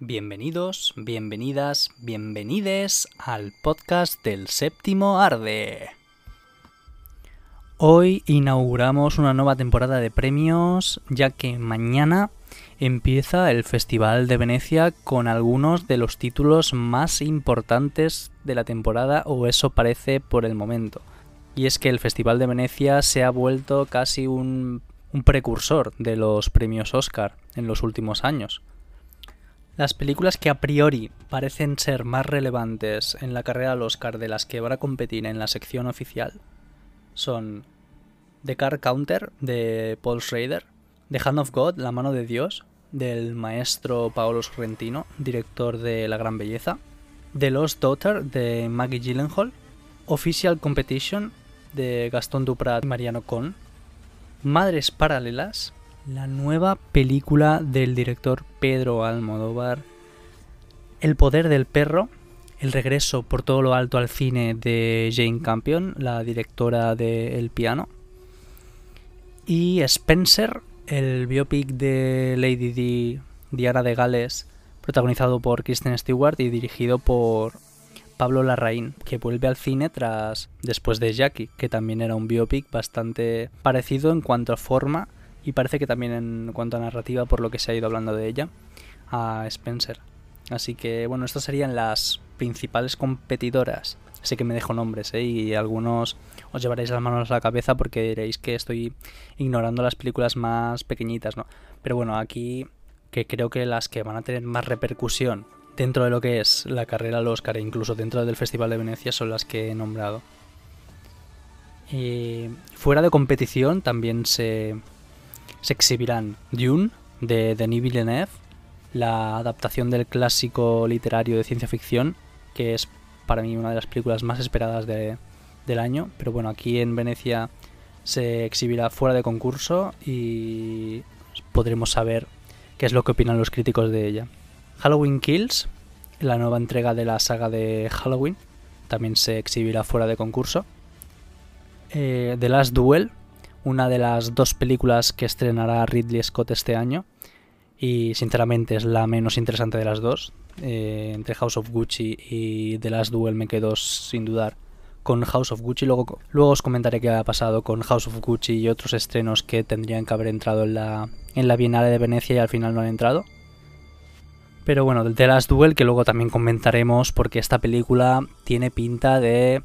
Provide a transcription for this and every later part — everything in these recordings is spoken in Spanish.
Bienvenidos, bienvenidas, bienvenides al podcast del séptimo Arde. Hoy inauguramos una nueva temporada de premios ya que mañana empieza el Festival de Venecia con algunos de los títulos más importantes de la temporada o eso parece por el momento. Y es que el Festival de Venecia se ha vuelto casi un, un precursor de los premios Oscar en los últimos años. Las películas que a priori parecen ser más relevantes en la carrera al Oscar de las que van a competir en la sección oficial son The Car Counter de Paul Schrader, The Hand of God, La mano de Dios, del maestro Paolo Sorrentino, director de La Gran Belleza, The Lost Daughter de Maggie Gyllenhaal, Official Competition de Gastón Duprat y Mariano Con, Madres Paralelas la nueva película del director Pedro Almodóvar, El poder del perro, el regreso por todo lo alto al cine de Jane Campion, la directora de El piano, y Spencer, el biopic de Lady Di, Diana de Gales, protagonizado por Kristen Stewart y dirigido por Pablo Larraín, que vuelve al cine tras después de Jackie, que también era un biopic bastante parecido en cuanto a forma y parece que también en cuanto a narrativa, por lo que se ha ido hablando de ella, a Spencer. Así que bueno, estas serían las principales competidoras. Sé que me dejo nombres ¿eh? y algunos os llevaréis las manos a la cabeza porque diréis que estoy ignorando las películas más pequeñitas, ¿no? Pero bueno, aquí que creo que las que van a tener más repercusión dentro de lo que es la carrera al Oscar e incluso dentro del Festival de Venecia son las que he nombrado. Y fuera de competición también se, se exhibirán Dune de Denis Villeneuve, la adaptación del clásico literario de ciencia ficción, que es para mí una de las películas más esperadas del año, pero bueno, aquí en Venecia se exhibirá fuera de concurso y podremos saber qué es lo que opinan los críticos de ella. Halloween Kills, la nueva entrega de la saga de Halloween, también se exhibirá fuera de concurso. Eh, The Last Duel, una de las dos películas que estrenará Ridley Scott este año y sinceramente es la menos interesante de las dos. Eh, entre House of Gucci y The Last Duel me quedo sin dudar con House of Gucci. Luego, luego os comentaré qué ha pasado con House of Gucci y otros estrenos que tendrían que haber entrado en la, en la Bienal de Venecia y al final no han entrado. Pero bueno, The Last Duel que luego también comentaremos porque esta película tiene pinta de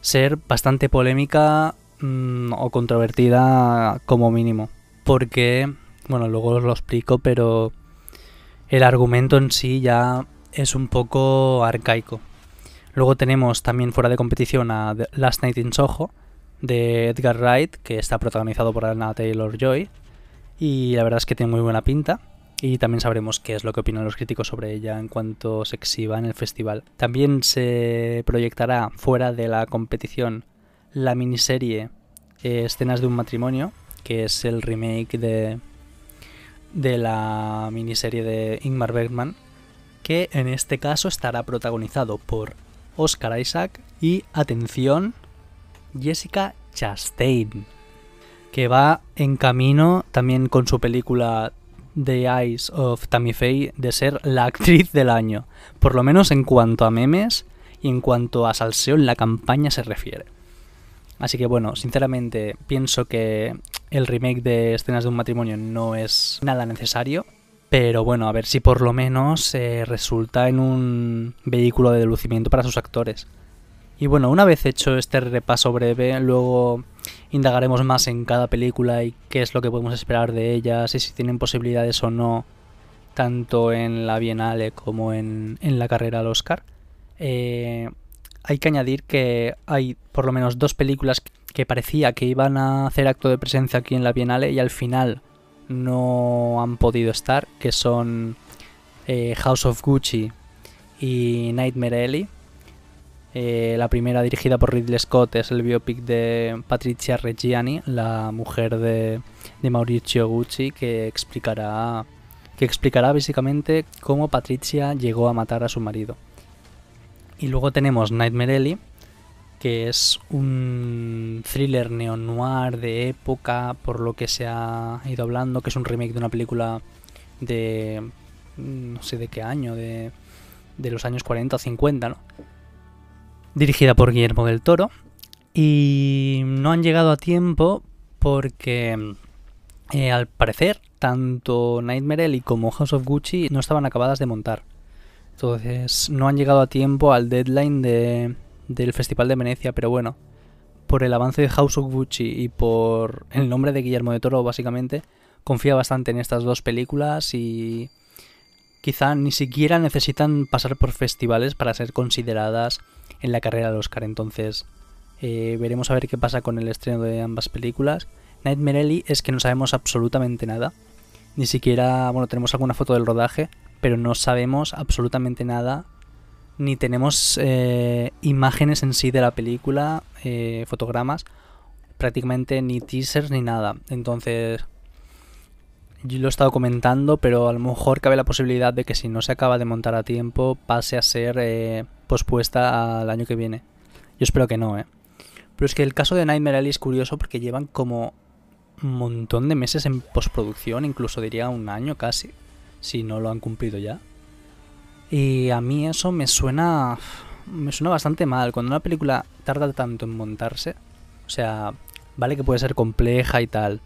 ser bastante polémica Mm, o controvertida como mínimo. Porque, bueno, luego os lo explico, pero el argumento en sí ya es un poco arcaico. Luego tenemos también fuera de competición a Last Night in Soho de Edgar Wright, que está protagonizado por Anna Taylor Joy. Y la verdad es que tiene muy buena pinta. Y también sabremos qué es lo que opinan los críticos sobre ella en cuanto se exhiba en el festival. También se proyectará fuera de la competición la miniserie eh, Escenas de un matrimonio, que es el remake de, de la miniserie de Ingmar Bergman, que en este caso estará protagonizado por Oscar Isaac y, atención, Jessica Chastain, que va en camino también con su película The Eyes of Tammy Faye de ser la actriz del año, por lo menos en cuanto a memes y en cuanto a salseo en la campaña se refiere. Así que bueno, sinceramente pienso que el remake de Escenas de un matrimonio no es nada necesario. Pero bueno, a ver si por lo menos eh, resulta en un vehículo de lucimiento para sus actores. Y bueno, una vez hecho este repaso breve, luego indagaremos más en cada película y qué es lo que podemos esperar de ellas y si tienen posibilidades o no, tanto en la Bienale como en, en la carrera al Oscar. Eh, hay que añadir que hay por lo menos dos películas que parecía que iban a hacer acto de presencia aquí en la Bienale y al final no han podido estar, que son eh, House of Gucci y Nightmare Alley. Eh, la primera dirigida por Ridley Scott es el biopic de Patricia Reggiani, la mujer de, de Mauricio Gucci, que explicará, que explicará básicamente cómo Patricia llegó a matar a su marido. Y luego tenemos Nightmare Alley, que es un thriller neo-noir de época, por lo que se ha ido hablando, que es un remake de una película de no sé de qué año, de, de los años 40 o 50, ¿no? Dirigida por Guillermo del Toro. Y no han llegado a tiempo porque eh, al parecer tanto Nightmare Alley como House of Gucci no estaban acabadas de montar. Entonces no han llegado a tiempo al deadline de, del Festival de Venecia, pero bueno, por el avance de House of Gucci y por el nombre de Guillermo de Toro, básicamente, confía bastante en estas dos películas y quizá ni siquiera necesitan pasar por festivales para ser consideradas en la carrera del Oscar. Entonces, eh, veremos a ver qué pasa con el estreno de ambas películas. Nightmare Alley es que no sabemos absolutamente nada. Ni siquiera, bueno, tenemos alguna foto del rodaje, pero no sabemos absolutamente nada. Ni tenemos eh, imágenes en sí de la película, eh, fotogramas, prácticamente ni teasers ni nada. Entonces, yo lo he estado comentando, pero a lo mejor cabe la posibilidad de que si no se acaba de montar a tiempo, pase a ser eh, pospuesta al año que viene. Yo espero que no, ¿eh? Pero es que el caso de Nightmare Alley es curioso porque llevan como un montón de meses en postproducción, incluso diría un año casi, si no lo han cumplido ya. Y a mí eso me suena me suena bastante mal cuando una película tarda tanto en montarse. O sea, vale que puede ser compleja y tal,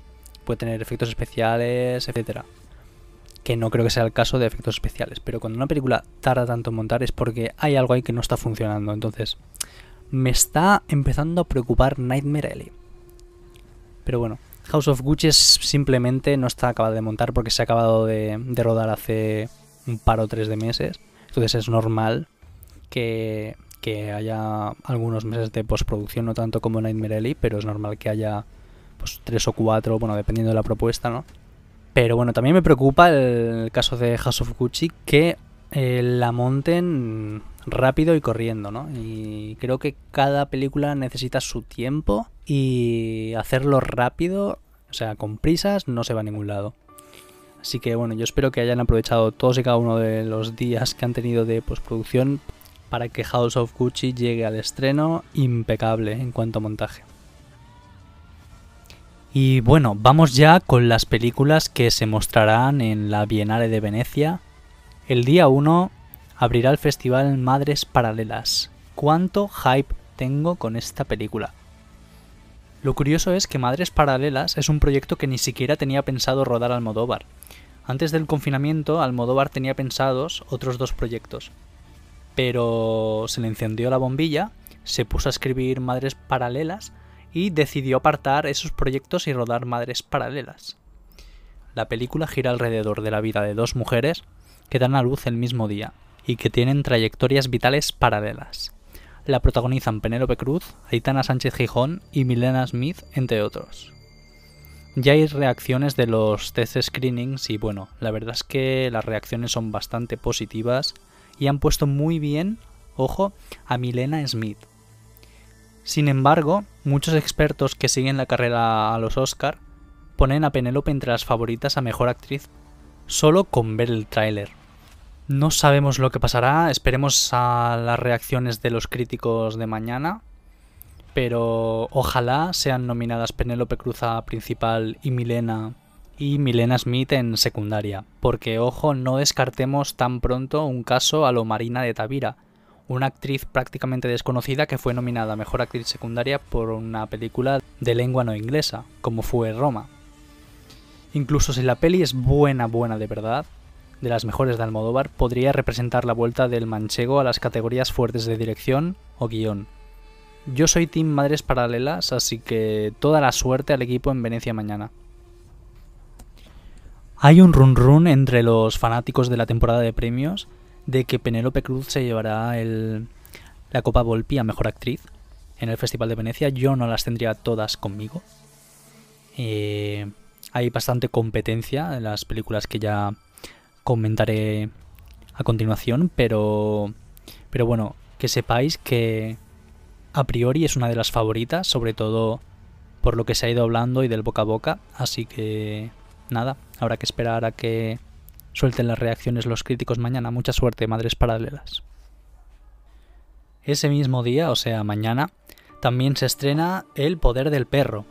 puede tener efectos especiales, etcétera. Que no creo que sea el caso de efectos especiales, pero cuando una película tarda tanto en montar es porque hay algo ahí que no está funcionando. Entonces, me está empezando a preocupar Nightmare Alley. Pero bueno, House of Gucci simplemente no está acabado de montar porque se ha acabado de, rodar hace un par o tres de meses. Entonces es normal que, haya algunos meses de postproducción, no tanto como Nightmare Alley, pero es normal que haya pues tres o cuatro, bueno, dependiendo de la propuesta, ¿no? Pero bueno, también me preocupa el, caso de House of Gucci que eh, la monten rápido y corriendo, ¿no? Y creo que cada película necesita su tiempo y hacerlo rápido, o sea, con prisas, no se va a ningún lado. Así que bueno, yo espero que hayan aprovechado todos y cada uno de los días que han tenido de postproducción para que House of Gucci llegue al estreno impecable en cuanto a montaje. Y bueno, vamos ya con las películas que se mostrarán en la Bienale de Venecia. El día 1 abrirá el festival Madres Paralelas. ¿Cuánto hype tengo con esta película? Lo curioso es que Madres Paralelas es un proyecto que ni siquiera tenía pensado rodar Almodóvar. Antes del confinamiento, Almodóvar tenía pensados otros dos proyectos. Pero se le encendió la bombilla, se puso a escribir Madres Paralelas y decidió apartar esos proyectos y rodar Madres Paralelas. La película gira alrededor de la vida de dos mujeres que dan a luz el mismo día y que tienen trayectorias vitales paralelas. La protagonizan Penélope Cruz, Aitana Sánchez Gijón y Milena Smith, entre otros. Ya hay reacciones de los test screenings y bueno, la verdad es que las reacciones son bastante positivas y han puesto muy bien, ojo, a Milena Smith. Sin embargo, muchos expertos que siguen la carrera a los Oscar ponen a Penélope entre las favoritas a mejor actriz solo con ver el tráiler. No sabemos lo que pasará, esperemos a las reacciones de los críticos de mañana, pero ojalá sean nominadas Penélope Cruz a principal y Milena y Milena Smith en secundaria, porque ojo, no descartemos tan pronto un caso a lo Marina de Tavira, una actriz prácticamente desconocida que fue nominada mejor actriz secundaria por una película de lengua no inglesa, como fue Roma. Incluso si la peli es buena, buena de verdad, de las mejores de Almodóvar, podría representar la vuelta del manchego a las categorías fuertes de dirección o guion. Yo soy Team Madres Paralelas, así que toda la suerte al equipo en Venecia mañana. Hay un run run entre los fanáticos de la temporada de premios de que Penélope Cruz se llevará el, la Copa Volpi a Mejor Actriz en el Festival de Venecia. Yo no las tendría todas conmigo. Eh, hay bastante competencia en las películas que ya comentaré a continuación, pero, pero bueno, que sepáis que a priori es una de las favoritas, sobre todo por lo que se ha ido hablando y del boca a boca, así que nada, habrá que esperar a que suelten las reacciones los críticos mañana. Mucha suerte, madres paralelas. Ese mismo día, o sea, mañana, también se estrena El Poder del Perro,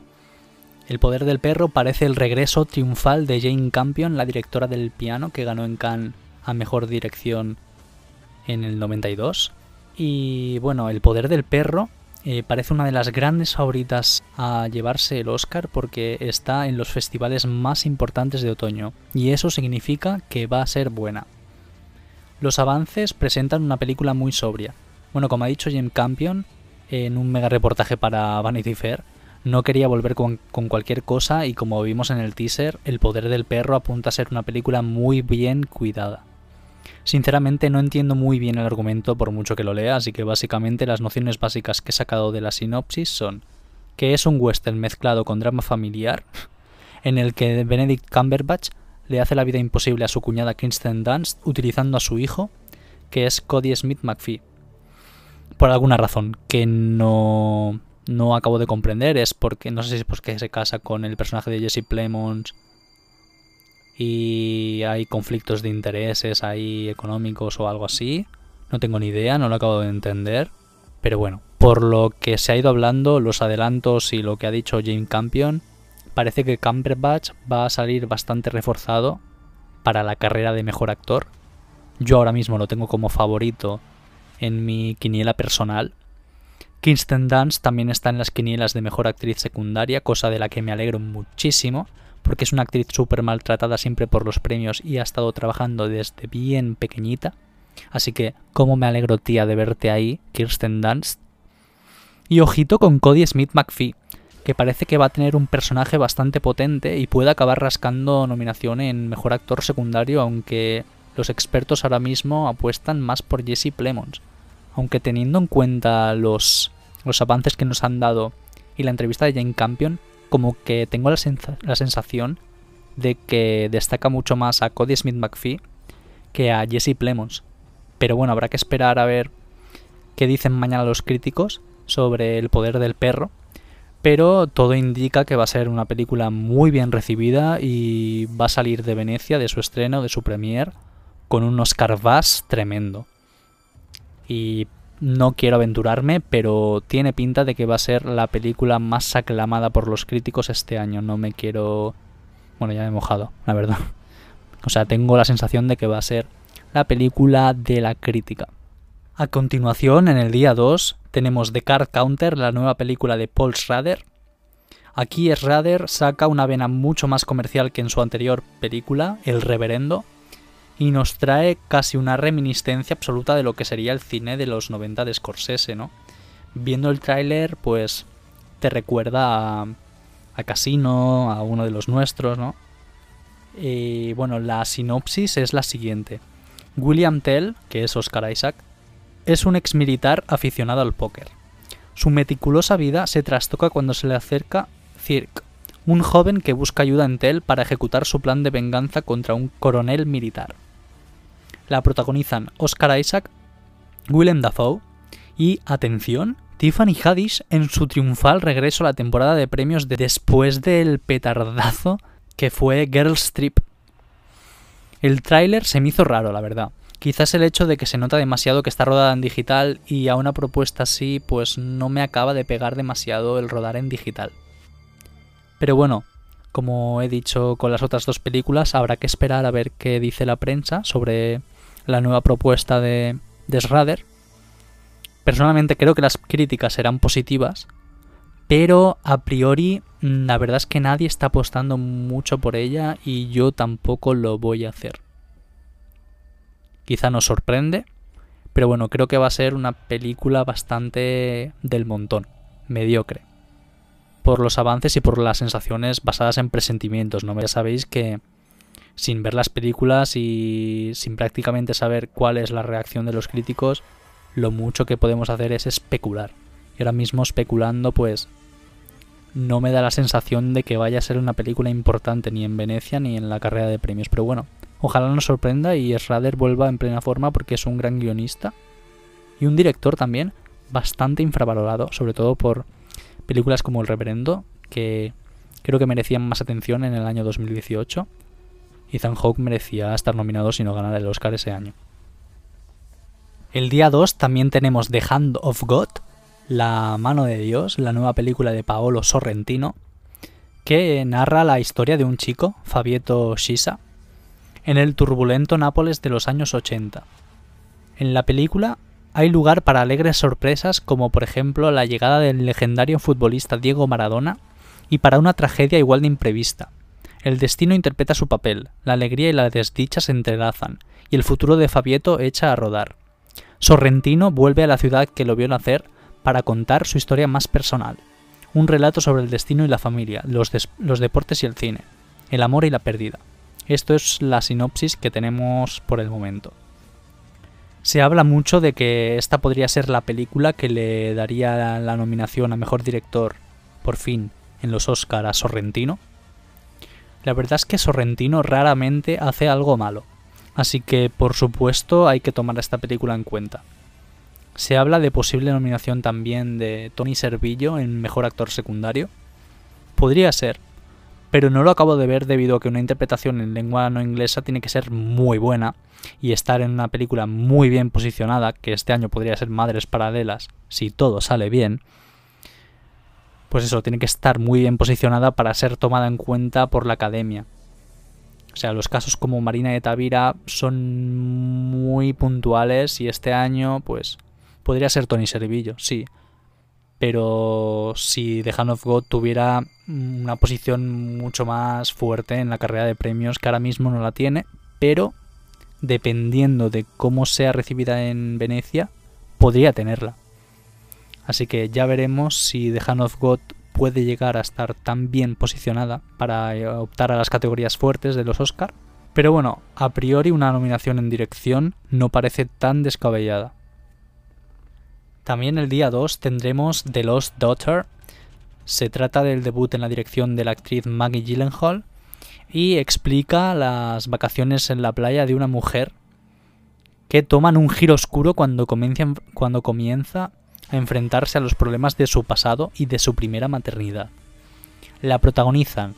el poder del perro parece el regreso triunfal de Jane Campion, la directora del piano que ganó en Cannes a Mejor Dirección en el 92. Y bueno, El Poder del Perro eh, parece una de las grandes favoritas a llevarse el Oscar porque está en los festivales más importantes de otoño y eso significa que va a ser buena. Los avances presentan una película muy sobria. Bueno, como ha dicho Jim Campion en un mega reportaje para Vanity Fair, no quería volver con, con, cualquier cosa y como vimos en el teaser, El poder del perro apunta a ser una película muy bien cuidada. Sinceramente no entiendo muy bien el argumento por mucho que lo lea, así que básicamente las nociones básicas que he sacado de la sinopsis son que es un western mezclado con drama familiar, en el que Benedict Cumberbatch le hace la vida imposible a su cuñada Kristen Dunst utilizando a su hijo, que es Cody Smith McPhee. Por alguna razón que no, no acabo de comprender, es porque, no sé si es porque se casa con el personaje de Jesse Plemons y hay conflictos de intereses ahí económicos o algo así. No tengo ni idea, no lo acabo de entender. Pero bueno, por lo que se ha ido hablando, los adelantos y lo que ha dicho James Campion, parece que Cumberbatch va a salir bastante reforzado para la carrera de mejor actor. Yo ahora mismo lo tengo como favorito en mi quiniela personal. Kingston Dance también está en las quinielas de mejor actriz secundaria, cosa de la que me alegro muchísimo, porque es una actriz súper maltratada siempre por los premios y ha estado trabajando desde bien pequeñita. Así que, ¿cómo me alegro, tía, de verte ahí, Kirsten Dunst? Y ojito con Cody Smith McPhee, que parece que va a tener un personaje bastante potente y puede acabar rascando nominación en Mejor Actor Secundario, aunque los expertos ahora mismo apuestan más por Jesse Plemons. Aunque teniendo en cuenta los, los avances que nos han dado y la entrevista de Jane Campion, como que tengo la, la, sensación de que destaca mucho más a Cody Smith McPhee que a Jesse Plemons. Pero bueno, habrá que esperar a ver qué dicen mañana los críticos sobre el poder del perro. Pero todo indica que va a ser una película muy bien recibida y va a salir de Venecia, de su estreno, de su premier, con un Oscar Bass tremendo. Y no quiero aventurarme, pero tiene pinta de que va a ser la película más aclamada por los críticos este año. No me quiero... Bueno, ya me he mojado, la verdad. O sea, tengo la sensación de que va a ser la película de la crítica. A continuación, en el día 2, tenemos The Card Counter, la nueva película de Paul Schrader. Aquí Schrader saca una vena mucho más comercial que en su anterior película, El Reverendo, y nos trae casi una reminiscencia absoluta de lo que sería el cine de los 90 de Scorsese, ¿no? Viendo el tráiler, pues te recuerda a, Casino, a uno de los nuestros, ¿no? Y bueno, la sinopsis es la siguiente. William Tell, que es Oscar Isaac, es un ex militar aficionado al póker. Su meticulosa vida se trastoca cuando se le acerca Cirque, un joven que busca ayuda en Tell para ejecutar su plan de venganza contra un coronel militar. La protagonizan Oscar Isaac, Willem Dafoe y, atención, Tiffany Haddish en su triunfal regreso a la temporada de premios de después del petardazo que fue Girls Trip. El tráiler se me hizo raro, la verdad. Quizás el hecho de que se nota demasiado que está rodada en digital y a una propuesta así pues no me acaba de pegar demasiado el rodar en digital. Pero bueno, como he dicho con las otras dos películas, habrá que esperar a ver qué dice la prensa sobre la nueva propuesta de, de Personalmente creo que las críticas serán positivas, pero a priori mm, la verdad es que nadie está apostando mucho por ella y yo tampoco lo voy a hacer. Quizá nos sorprende, pero bueno, creo que va a ser una película bastante del montón, mediocre. Por los avances y por las sensaciones basadas en presentimientos, ¿no? Ya sabéis que sin ver las películas y sin prácticamente saber cuál es la reacción de los críticos, lo mucho que podemos hacer es especular. Y ahora mismo especulando, pues no me da la sensación de que vaya a ser una película importante ni en Venecia ni en la carrera de premios. Pero bueno, ojalá nos sorprenda y Schrader vuelva en plena forma porque es un gran guionista y un director también bastante infravalorado, sobre todo por películas como El Reverendo, que creo que merecían más atención en el año 2018 Ethan Hawke merecía estar nominado si no ganar el Oscar ese año. El día 2 también tenemos The Hand of God, La mano de Dios, la nueva película de Paolo Sorrentino, que narra la historia de un chico, Fabieto Shisa, en el turbulento Nápoles de los años 80. En la película hay lugar para alegres sorpresas como por ejemplo la llegada del legendario futbolista Diego Maradona y para una tragedia igual de imprevista. El destino interpreta su papel, la alegría y la desdicha se entrelazan, y el futuro de Fabieto echa a rodar. Sorrentino vuelve a la ciudad que lo vio nacer para contar su historia más personal. Un relato sobre el destino y la familia, los, deportes y el cine, el amor y la pérdida. Esto es la sinopsis que tenemos por el momento. Se habla mucho de que esta podría ser la película que le daría la nominación a Mejor Director, por fin, en los Oscar a Sorrentino. La verdad es que Sorrentino raramente hace algo malo, así que por supuesto hay que tomar esta película en cuenta. Se habla de posible nominación también de Tony Servillo en Mejor Actor Secundario. Podría ser, pero no lo acabo de ver debido a que una interpretación en lengua no inglesa tiene que ser muy buena y estar en una película muy bien posicionada, que este año podría ser Madres Paralelas, si todo sale bien, pues eso, tiene que estar muy bien posicionada para ser tomada en cuenta por la academia. O sea, los casos como Marina de Tavira son muy puntuales y este año, pues, podría ser Tony Servillo, sí pero si The Hand of God tuviera una posición mucho más fuerte en la carrera de premios que ahora mismo no la tiene, pero dependiendo de cómo sea recibida en Venecia, podría tenerla. Así que ya veremos si The Hand of God puede llegar a estar tan bien posicionada para eh, optar a las categorías fuertes de los Oscar. Pero bueno, a priori una nominación en dirección no parece tan descabellada. También el día 2 tendremos The Lost Daughter. Se trata del debut en la dirección de la actriz Maggie Gyllenhaal y explica las vacaciones en la playa de una mujer que toman un giro oscuro cuando comienza, cuando comienza a enfrentarse a los problemas de su pasado y de su primera maternidad. La protagonizan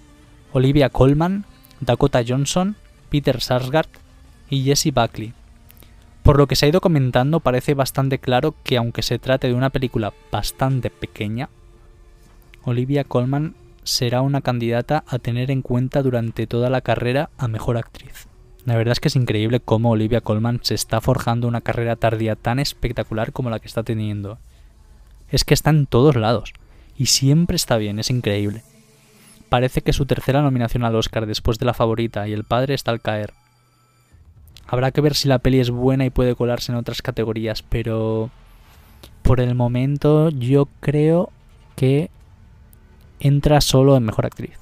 Olivia Colman, Dakota Johnson, Peter Sarsgaard y Jesse Buckley. Por lo que se ha ido comentando, parece bastante claro que aunque se trate de una película bastante pequeña, Olivia Colman será una candidata a tener en cuenta durante toda la carrera a mejor actriz. La verdad es que es increíble cómo Olivia Colman se está forjando una carrera tardía tan espectacular como la que está teniendo. Es que está en todos lados y siempre está bien, es increíble. Parece que su tercera nominación al Oscar después de la favorita y el padre está al caer. Habrá que ver si la peli es buena y puede colarse en otras categorías, pero por el momento yo creo que entra solo en Mejor Actriz.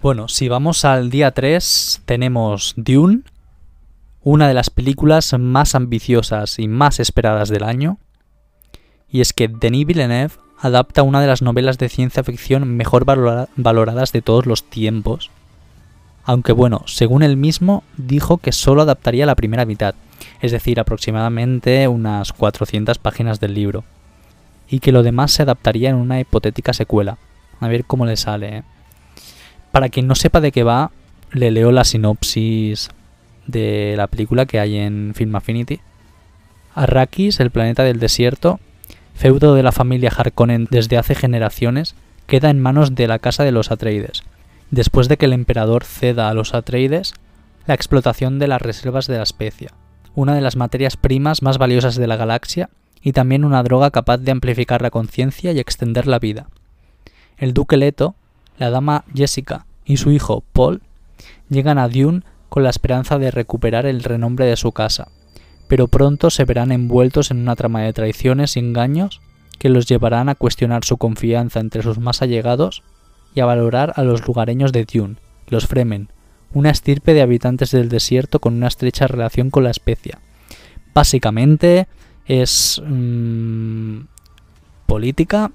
Bueno, si vamos al día 3, tenemos Dune, una de las películas más ambiciosas y más esperadas del año. Y es que Denis Villeneuve adapta una de las novelas de ciencia ficción mejor valoradas de todos los tiempos, aunque bueno, según él mismo, dijo que solo adaptaría la primera mitad, es decir, aproximadamente unas 400 páginas del libro, y que lo demás se adaptaría en una hipotética secuela. A ver cómo le sale. ¿eh? Para quien no sepa de qué va, le leo la sinopsis de la película que hay en Film Affinity. Arrakis, el planeta del desierto, feudo de la familia Harkonnen desde hace generaciones, queda en manos de la casa de los Atreides, después de que el emperador ceda a los Atreides la explotación de las reservas de la especia, una de las materias primas más valiosas de la galaxia y también una droga capaz de amplificar la conciencia y extender la vida. El duque Leto, la dama Jessica y su hijo Paul llegan a Dune con la esperanza de recuperar el renombre de su casa, pero pronto se verán envueltos en una trama de traiciones y engaños que los llevarán a cuestionar su confianza entre sus más allegados y a valorar a los lugareños de Dune, los Fremen, una estirpe de habitantes del desierto con una estrecha relación con la especia. Básicamente es mm, política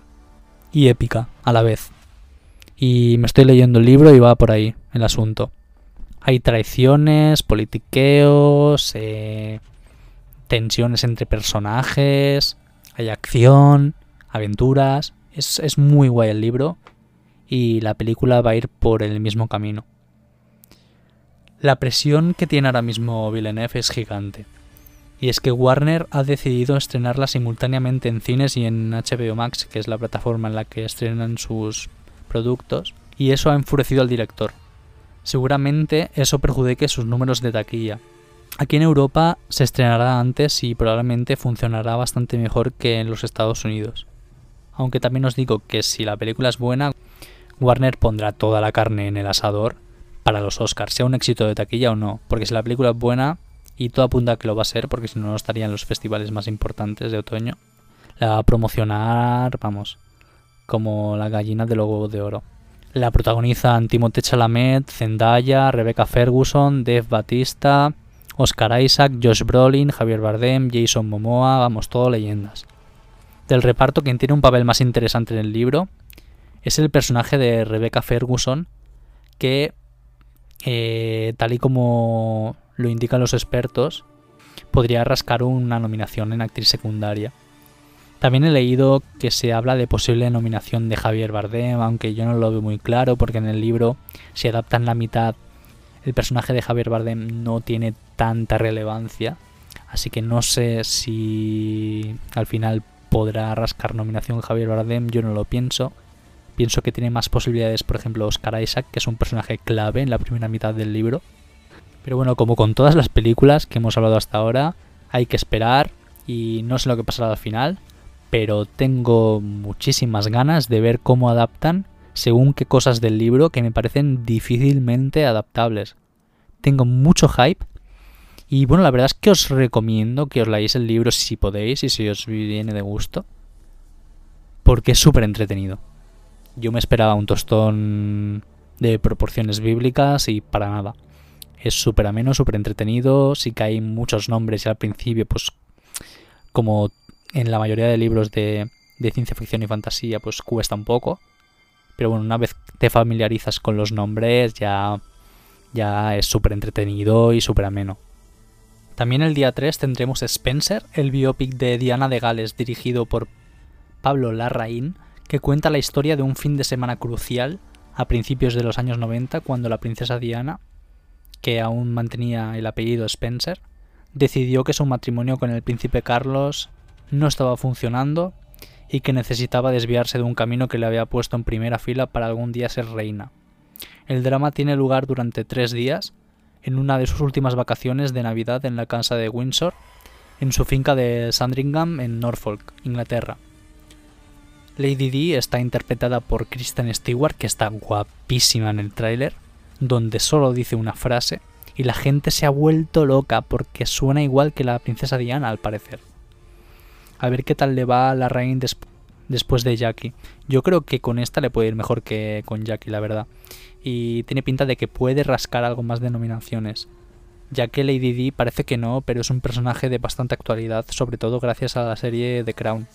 y épica a la vez. Y me estoy leyendo el libro y va por ahí el asunto. Hay traiciones, politiqueos, eh, tensiones entre personajes, hay acción, aventuras. Es, es muy guay el libro y la película va a ir por el mismo camino. La presión que tiene ahora mismo Villeneuve es gigante. Y es que Warner ha decidido estrenarla simultáneamente en cines y en HBO Max, que es la plataforma en la que estrenan sus productos, y eso ha enfurecido al director. seguramente eso perjudique sus números de taquilla. Aquí en Europa se estrenará antes y probablemente funcionará bastante mejor que en los Estados Unidos. Aunque también os digo que si la película es buena, Warner pondrá toda la carne en el asador para los Oscars, sea un éxito de taquilla o no. Porque si la película es buena, y todo apunta a que lo va a ser, porque si no, no estaría en los festivales más importantes de otoño, la va a promocionar, vamos, como la gallina de los huevos de oro. La protagonizan Timothée Chalamet, Zendaya, Rebecca Ferguson, Dave Batista, Oscar Isaac, Josh Brolin, Javier Bardem, Jason Momoa, vamos, todo leyendas. Del reparto, quien tiene un papel más interesante en el libro es el personaje de Rebecca Ferguson, que, eh, tal y como lo indican los expertos, podría rascar una nominación en actriz secundaria. También he leído que se habla de posible nominación de Javier Bardem, aunque yo no lo veo muy claro porque en el libro, si adaptan la mitad, el personaje de Javier Bardem no tiene tanta relevancia. Así que no sé si al final podrá rascar nominación Javier Bardem, yo no lo pienso. Pienso que tiene más posibilidades, por ejemplo, Oscar Isaac, que es un personaje clave en la primera mitad del libro. Pero bueno, como con todas las películas que hemos hablado hasta ahora, hay que esperar y no sé lo que pasará al final, pero tengo muchísimas ganas de ver cómo adaptan según qué cosas del libro que me parecen difícilmente adaptables. Tengo mucho hype y bueno, la verdad es que os recomiendo que os leáis el libro si podéis y si os viene de gusto, porque es súper entretenido. Yo me esperaba un tostón de proporciones bíblicas y para nada. Es súper ameno, súper entretenido. Sí que hay muchos nombres y al principio, pues como en la mayoría de libros de, ciencia ficción y fantasía, pues cuesta un poco. Pero bueno, una vez te familiarizas con los nombres, ya, ya es súper entretenido y súper ameno. También el día 3 tendremos Spencer, el biopic de Diana de Gales dirigido por Pablo Larraín, que cuenta la historia de un fin de semana crucial a principios de los años 90 cuando la princesa Diana que aún mantenía el apellido Spencer, decidió que su matrimonio con el príncipe Carlos no estaba funcionando y que necesitaba desviarse de un camino que le había puesto en primera fila para algún día ser reina. El drama tiene lugar durante tres días, en una de sus últimas vacaciones de Navidad en la casa de Windsor, en su finca de Sandringham en Norfolk, Inglaterra. Lady Di está interpretada por Kristen Stewart, que está guapísima en el tráiler, donde solo dice una frase y la gente se ha vuelto loca porque suena igual que la princesa Diana al parecer. A ver qué tal le va a la después de Jackie. Yo creo que con esta le puede ir mejor que con Jackie, la verdad. Y tiene pinta de que puede rascar algo más de nominaciones. Ya que Lady Di parece que no, pero es un personaje de bastante actualidad, sobre todo gracias a la serie The Crown.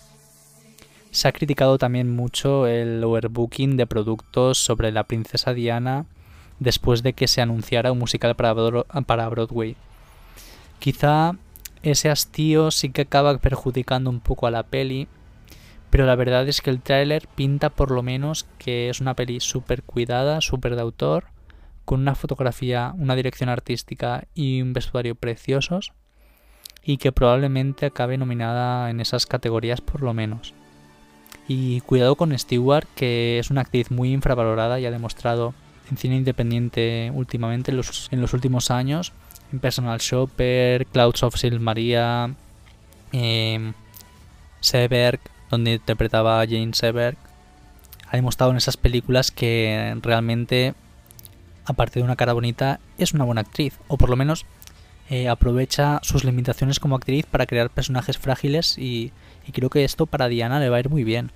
Se ha criticado también mucho el overbooking de productos sobre la princesa Diana después de que se anunciara un musical para, Broadway. Quizá ese hastío sí que acaba perjudicando un poco a la peli, pero la verdad es que el tráiler pinta por lo menos que es una peli súper cuidada, súper de autor, con una fotografía, una dirección artística y un vestuario preciosos, y que probablemente acabe nominada en esas categorías por lo menos. Y cuidado con Stewart, que es una actriz muy infravalorada y ha demostrado en cine independiente últimamente, en los, últimos años. En Personal Shopper, Clouds of Sil Maria, eh, Seberg, donde interpretaba a Jane Seberg. Ha demostrado en esas películas que realmente, aparte de una cara bonita, es una buena actriz. O por lo menos eh, aprovecha sus limitaciones como actriz para crear personajes frágiles y creo que esto para Diana le va a ir muy bien.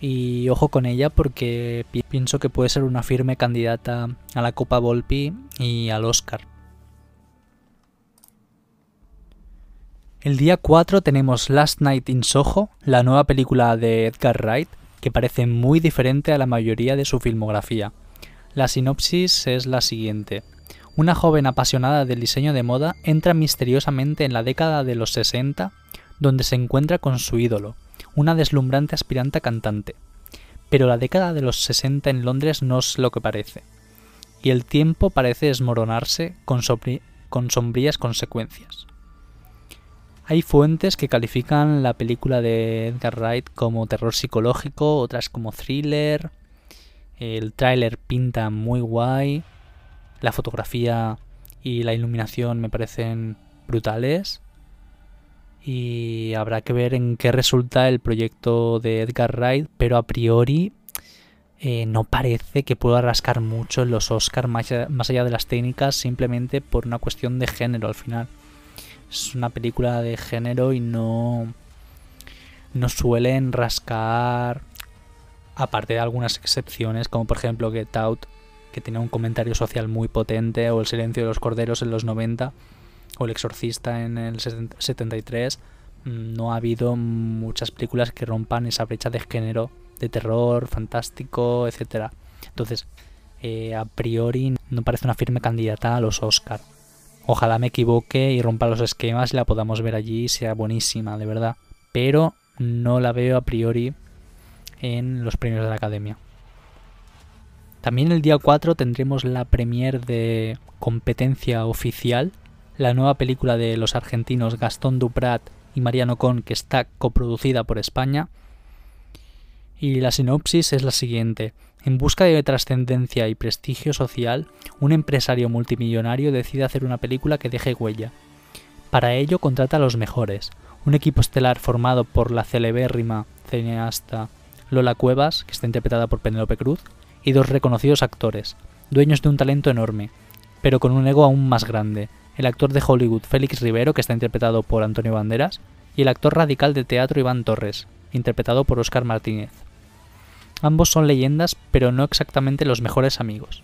Y ojo con ella porque pienso que puede ser una firme candidata a la Copa Volpi y al Oscar. El día 4 tenemos Last Night in Soho, la nueva película de Edgar Wright, que parece muy diferente a la mayoría de su filmografía. La sinopsis es la siguiente. Una joven apasionada del diseño de moda entra misteriosamente en la década de los 60, donde se encuentra con su ídolo, una deslumbrante aspirante cantante. Pero la década de los 60 en Londres no es lo que parece, y el tiempo parece desmoronarse con, con sombrías consecuencias. Hay fuentes que califican la película de Edgar Wright como terror psicológico, otras como thriller. El tráiler pinta muy guay. La fotografía y la iluminación me parecen brutales. Y habrá que ver en qué resulta el proyecto de Edgar Wright, pero a priori eh, no parece que pueda rascar mucho en los Oscars más, allá de las técnicas, simplemente por una cuestión de género al final. Es una película de género y no, no suelen rascar, aparte de algunas excepciones, como por ejemplo Get Out, que tenía un comentario social muy potente, o El silencio de los corderos en los 90, o El exorcista en el 73, mm, no ha habido muchas películas que rompan esa brecha de género, de terror, fantástico, etc. Entonces, eh, a priori no parece una firme candidata a los Oscar. Ojalá me equivoque y rompa los esquemas y la podamos ver allí y sea buenísima, de verdad. Pero no la veo a priori en los premios de la Academia. También el día 4 tendremos la premier de Competencia Oficial, la nueva película de los argentinos Gastón Duprat y Mariano Con que está coproducida por España. Y la sinopsis es la siguiente. En busca de trascendencia y prestigio social, un empresario multimillonario decide hacer una película que deje huella. Para ello contrata a los mejores, un equipo estelar formado por la celebérrima cineasta Lola Cuevas, que está interpretada por Penélope Cruz, y dos reconocidos actores, dueños de un talento enorme, pero con un ego aún más grande, el actor de Hollywood Félix Rivero, que está interpretado por Antonio Banderas, y el actor radical de teatro Iván Torres, interpretado por Óscar Martínez. Ambos son leyendas, pero no exactamente los mejores amigos.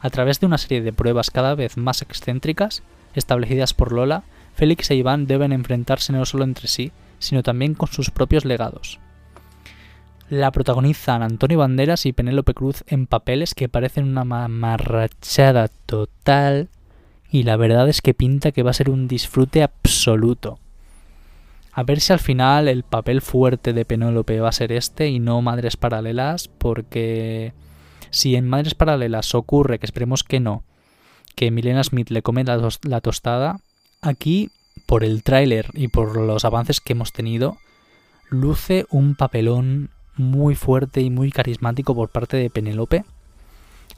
A través de una serie de pruebas cada vez más excéntricas, establecidas por Lola, Félix e Iván deben enfrentarse no solo entre sí, sino también con sus propios legados. La protagonizan Antonio Banderas y Penélope Cruz en papeles que parecen una mamarrachada total y la verdad es que pinta que va a ser un disfrute absoluto. A ver si al final el papel fuerte de Penélope va a ser este y no Madres Paralelas, porque si en Madres Paralelas ocurre, que esperemos que no, que Milena Smith le come la, la tostada, aquí, por el tráiler y por los avances que hemos tenido, luce un papelón muy fuerte y muy carismático por parte de Penelope.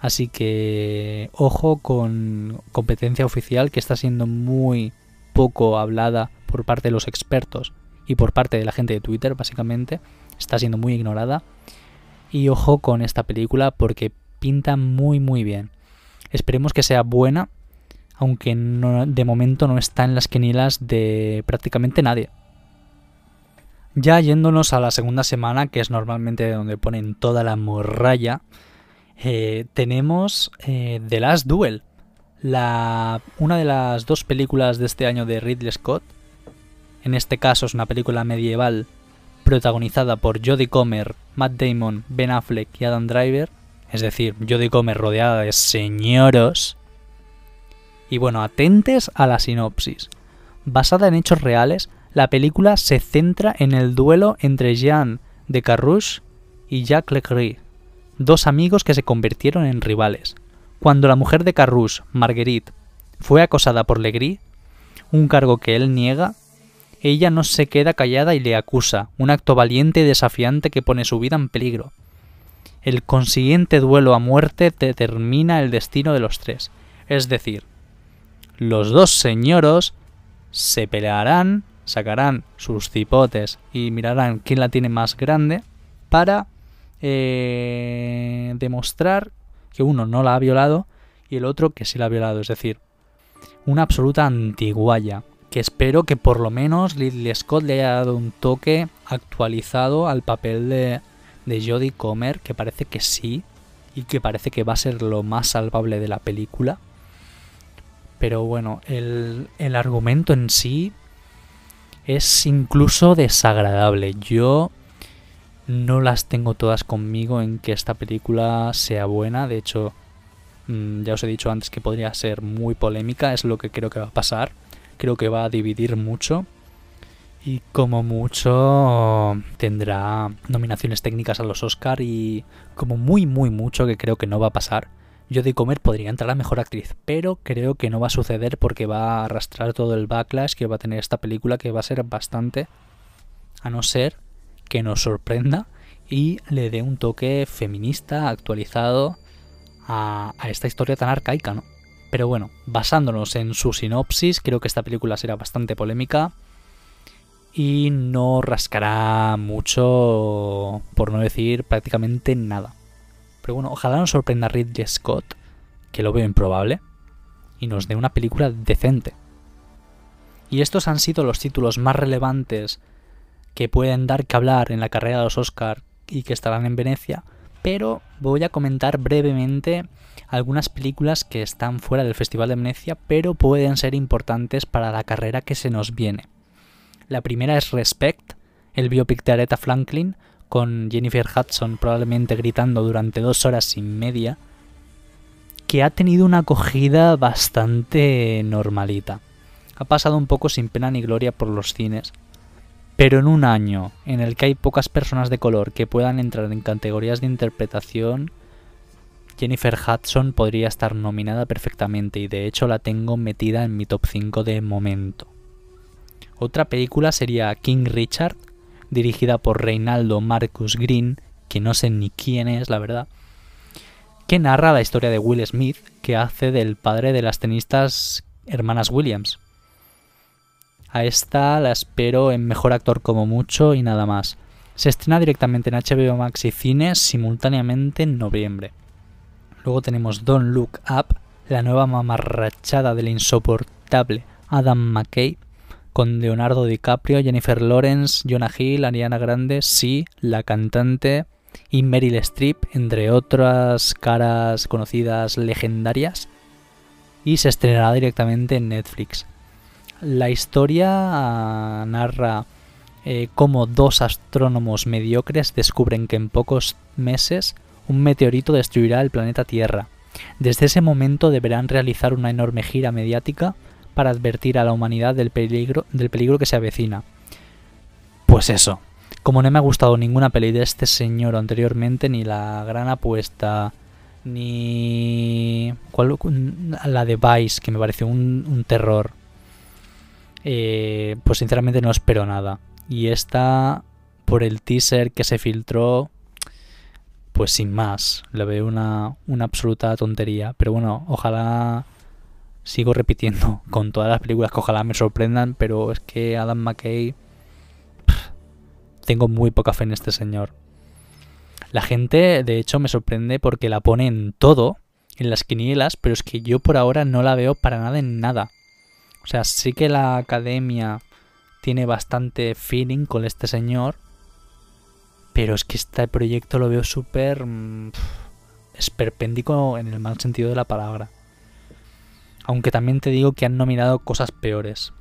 Así que ojo con competencia oficial que está siendo muy poco hablada por parte de los expertos y por parte de la gente de Twitter, básicamente. Está siendo muy ignorada. Y ojo con esta película porque pinta muy muy bien. Esperemos que sea buena, aunque de momento no está en las quinielas de prácticamente nadie. Ya yéndonos a la segunda semana, que es normalmente donde ponen toda la morralla, eh, tenemos eh, The Last Duel, la, una de las dos películas de este año de Ridley Scott. En este caso es una película medieval protagonizada por Jodie Comer, Matt Damon, Ben Affleck y Adam Driver. Es decir, Jodie Comer rodeada de señoros. Y bueno, atentes a la sinopsis. Basada en hechos reales, la película se centra en el duelo entre Jean de Carrouche y Jacques Legris, dos amigos que se convirtieron en rivales. Cuando la mujer de Carrouche, Marguerite, fue acosada por Legris, un cargo que él niega, ella no se queda callada y le acusa, un acto valiente y desafiante que pone su vida en peligro. El consiguiente duelo a muerte determina el destino de los tres, es decir, los dos señoros se pelearán sacarán sus cipotes y mirarán quién la tiene más grande para eh, demostrar que uno no la ha violado y el otro que sí la ha violado. Es decir, una absoluta antiguaya que espero que por lo menos Ridley Scott le haya dado un toque actualizado al papel de, de Jodie Comer, que parece que sí, y que parece que va a ser lo más salvable de la película. Pero bueno, el, el argumento en sí es incluso desagradable. Yo no las tengo todas conmigo en que esta película sea buena. De hecho, mm, ya os he dicho antes que podría ser muy polémica. Es lo que creo que va a pasar. Creo que va a dividir mucho. Y como mucho tendrá nominaciones técnicas a los Oscar y como muy muy mucho que creo que no va a pasar Jodie Comer podría entrar a mejor actriz, pero creo que no va a suceder porque va a arrastrar todo el backlash que va a tener esta película, que va a ser bastante, a no ser que nos sorprenda y le dé un toque feminista, actualizado a, esta historia tan arcaica, ¿no? Pero bueno, basándonos en su sinopsis, creo que esta película será bastante polémica y no rascará mucho, por no decir prácticamente nada. Pero bueno, ojalá nos sorprenda Ridley Scott, que lo veo improbable, y nos dé una película decente. Y estos han sido los títulos más relevantes que pueden dar que hablar en la carrera de los Oscar y que estarán en Venecia, pero voy a comentar brevemente algunas películas que están fuera del Festival de Venecia, pero pueden ser importantes para la carrera que se nos viene. La primera es Respect, el biopic de Aretha Franklin, con Jennifer Hudson probablemente gritando durante dos horas y media, que ha tenido una acogida bastante normalita. Ha pasado un poco sin pena ni gloria por los cines, pero en un año en el que hay pocas personas de color que puedan entrar en categorías de interpretación, Jennifer Hudson podría estar nominada perfectamente y de hecho la tengo metida en mi top 5 de momento. Otra película sería King Richard, dirigida por Reinaldo Marcus Green, que no sé ni quién es, la verdad, que narra la historia de Will Smith, que hace del padre de las tenistas hermanas Williams. A esta la espero en Mejor Actor como mucho y nada más. Se estrena directamente en HBO Max y cines simultáneamente en noviembre. Luego tenemos Don't Look Up, la nueva mamarrachada del insoportable Adam McKay, con Leonardo DiCaprio, Jennifer Lawrence, Jonah Hill, Ariana Grande, sí, la cantante, y Meryl Streep, entre otras caras conocidas legendarias, y se estrenará directamente en Netflix. La historia ah, narra eh, cómo dos astrónomos mediocres descubren que en pocos meses un meteorito destruirá el planeta Tierra. Desde ese momento deberán realizar una enorme gira mediática para advertir a la humanidad del peligro, del peligro que se avecina. Pues eso, como no me ha gustado ninguna peli de este señor anteriormente, ni la gran apuesta, ni la de Vice, que me pareció un terror, eh, pues sinceramente no espero nada. Y esta, por el teaser que se filtró, pues sin más, le veo una, una absoluta tontería. Pero bueno, ojalá sigo repitiendo con todas las películas que ojalá me sorprendan, pero es que Adam McKay tengo muy poca fe en este señor. La gente, de hecho, me sorprende porque la pone en todo, en las quinielas, pero es que yo por ahora no la veo para nada en nada. O sea, sí que la academia tiene bastante feeling con este señor, pero es que este proyecto lo veo súper mm, esperpéndico en el mal sentido de la palabra. Aunque también te digo que han nominado cosas peores.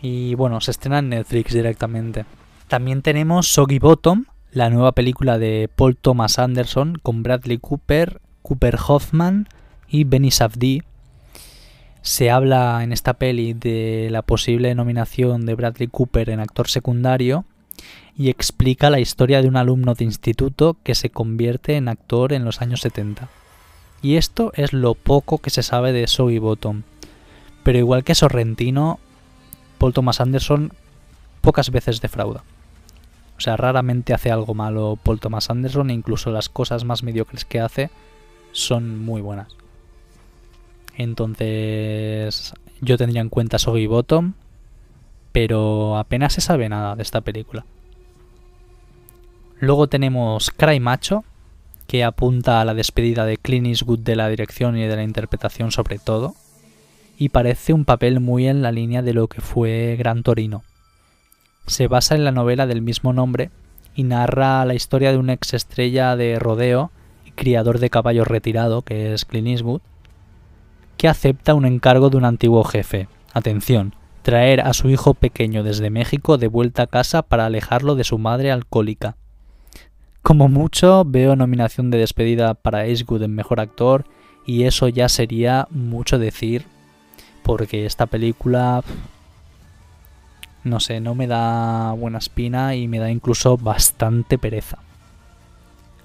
Y bueno, se estrena en Netflix directamente. También tenemos Soggy Bottom, la nueva película de Paul Thomas Anderson con Bradley Cooper, Cooper Hoffman y Benny Safdie se habla en esta peli de la posible nominación de Bradley Cooper en actor secundario y explica la historia de un alumno de instituto que se convierte en actor en los años 70. Y esto es lo poco que se sabe de Zoe Bottom. Pero igual que Sorrentino, Paul Thomas Anderson pocas veces defrauda. O sea, raramente hace algo malo Paul Thomas Anderson e incluso las cosas más mediocres que hace son muy buenas. Entonces yo tendría en cuenta Soggy Bottom, pero apenas se sabe nada de esta película. Luego tenemos Cry Macho, que apunta a la despedida de Clint Eastwood de la dirección y de la interpretación sobre todo, y parece un papel muy en la línea de lo que fue Gran Torino. Se basa en la novela del mismo nombre y narra la historia de un ex estrella de rodeo y criador de caballos retirado, que es Clint Eastwood, que acepta un encargo de un antiguo jefe. Atención, traer a su hijo pequeño desde México de vuelta a casa para alejarlo de su madre alcohólica. Como mucho veo nominación de despedida para Eastwood en Mejor Actor y eso ya sería mucho decir porque esta película no sé, no me da buena espina y me da incluso bastante pereza.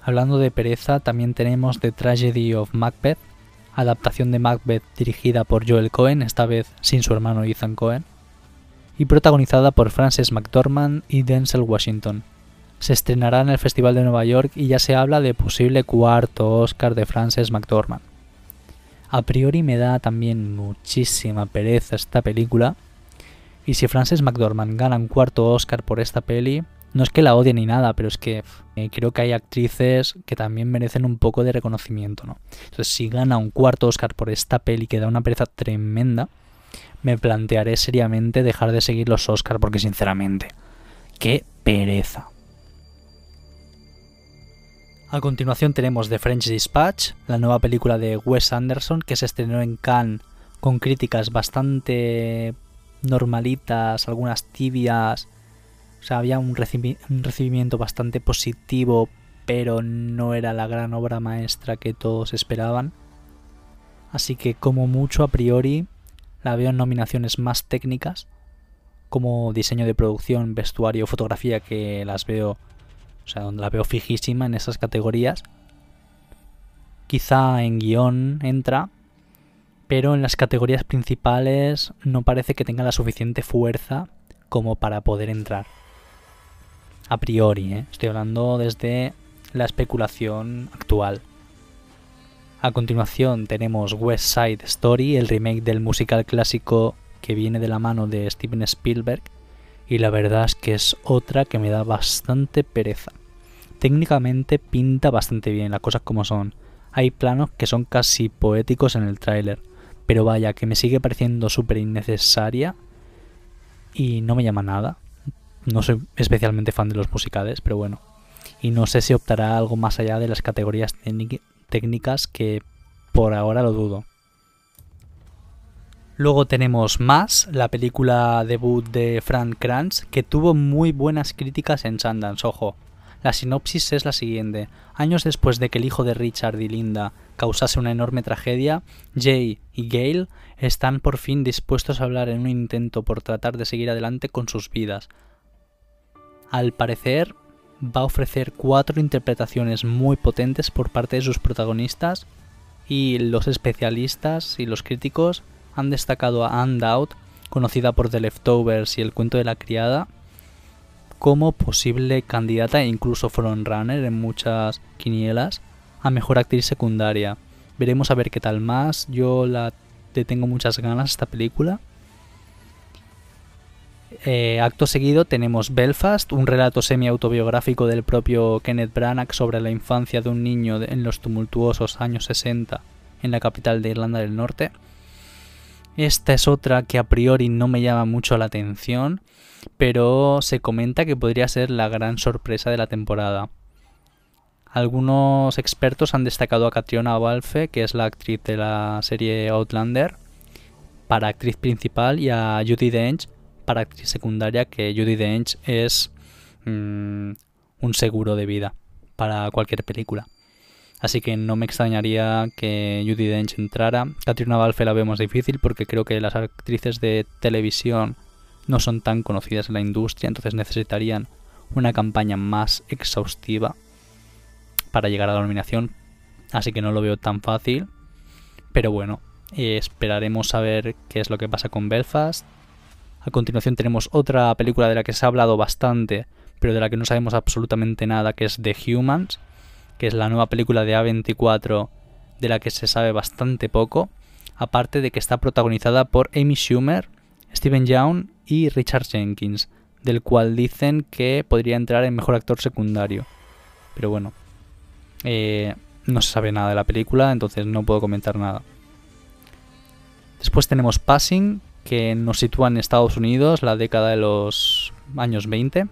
Hablando de pereza, también tenemos The Tragedy of Macbeth, adaptación de Macbeth dirigida por Joel Cohen, esta vez sin su hermano Ethan Cohen, y protagonizada por Frances McDormand y Denzel Washington. Se estrenará en el Festival de Nueva York y ya se habla de posible cuarto Oscar de Frances McDormand. A priori me da también muchísima pereza esta película. Y si Frances McDormand gana un cuarto Oscar por esta peli, no es que la odie ni nada, pero es que eh, creo que hay actrices que también merecen un poco de reconocimiento, ¿no? Entonces, si gana un cuarto Oscar por esta peli que da una pereza tremenda, me plantearé seriamente dejar de seguir los Oscar porque sinceramente, qué pereza. A continuación tenemos The French Dispatch, la nueva película de Wes Anderson que se estrenó en Cannes con críticas bastante normalitas, algunas tibias. O sea, había un, recibimiento bastante positivo, pero no era la gran obra maestra que todos esperaban. Así que como mucho a priori la veo en nominaciones más técnicas, como diseño de producción, vestuario, fotografía, que las veo o sea, donde la veo fijísima en esas categorías. Quizá en guion entra, pero en las categorías principales no parece que tenga la suficiente fuerza como para poder entrar. A priori, ¿eh? estoy hablando desde la especulación actual. A continuación tenemos West Side Story, el remake del musical clásico que viene de la mano de Steven Spielberg, y la verdad es que es otra que me da bastante pereza. Técnicamente pinta bastante bien las cosas como son. Hay planos que son casi poéticos en el tráiler, pero vaya, que me sigue pareciendo súper innecesaria y no me llama nada. No soy especialmente fan de los musicales, pero bueno. Y no sé si optará algo más allá de las categorías técnicas que por ahora lo dudo. Luego tenemos Más, la película debut de Frank Kranz, que tuvo muy buenas críticas en Sundance, ojo. La sinopsis es la siguiente. Años después de que el hijo de Richard y Linda causase una enorme tragedia, Jay y Gail están por fin dispuestos a hablar en un intento por tratar de seguir adelante con sus vidas. Al parecer, va a ofrecer cuatro interpretaciones muy potentes por parte de sus protagonistas y los especialistas y los críticos han destacado a Anne Dowd, conocida por The Leftovers y El cuento de la criada, como posible candidata e incluso frontrunner en muchas quinielas a mejor actriz secundaria. Veremos a ver qué tal más. Yo la tengo muchas ganas esta película. Eh, acto seguido tenemos Belfast, un relato semi-autobiográfico del propio Kenneth Branagh sobre la infancia de un niño en los tumultuosos años 60 en la capital de Irlanda del Norte. Esta es otra que a priori no me llama mucho la atención, pero se comenta que podría ser la gran sorpresa de la temporada. Algunos expertos han destacado a Catriona Balfe, que es la actriz de la serie Outlander, para actriz principal, y a Judy Dench para actriz secundaria, que Judy Dench es mm, un seguro de vida para cualquier película. Así que no me extrañaría que Judy Dench entrara. Katrina Balfe la vemos difícil porque creo que las actrices de televisión no son tan conocidas en la industria, entonces necesitarían una campaña más exhaustiva para llegar a la nominación. Así que no lo veo tan fácil. Pero bueno, esperaremos a ver qué es lo que pasa con Belfast. A continuación tenemos otra película de la que se ha hablado bastante, pero de la que no sabemos absolutamente nada, que es The Humans que es la nueva película de A24 de la que se sabe bastante poco, aparte de que está protagonizada por Amy Schumer, Steven Yeun y Richard Jenkins, del cual dicen que podría entrar en mejor actor secundario. Pero bueno, eh, no se sabe nada de la película, entonces no puedo comentar nada. Después tenemos Passing, que nos sitúa en Estados Unidos, la década de los años 20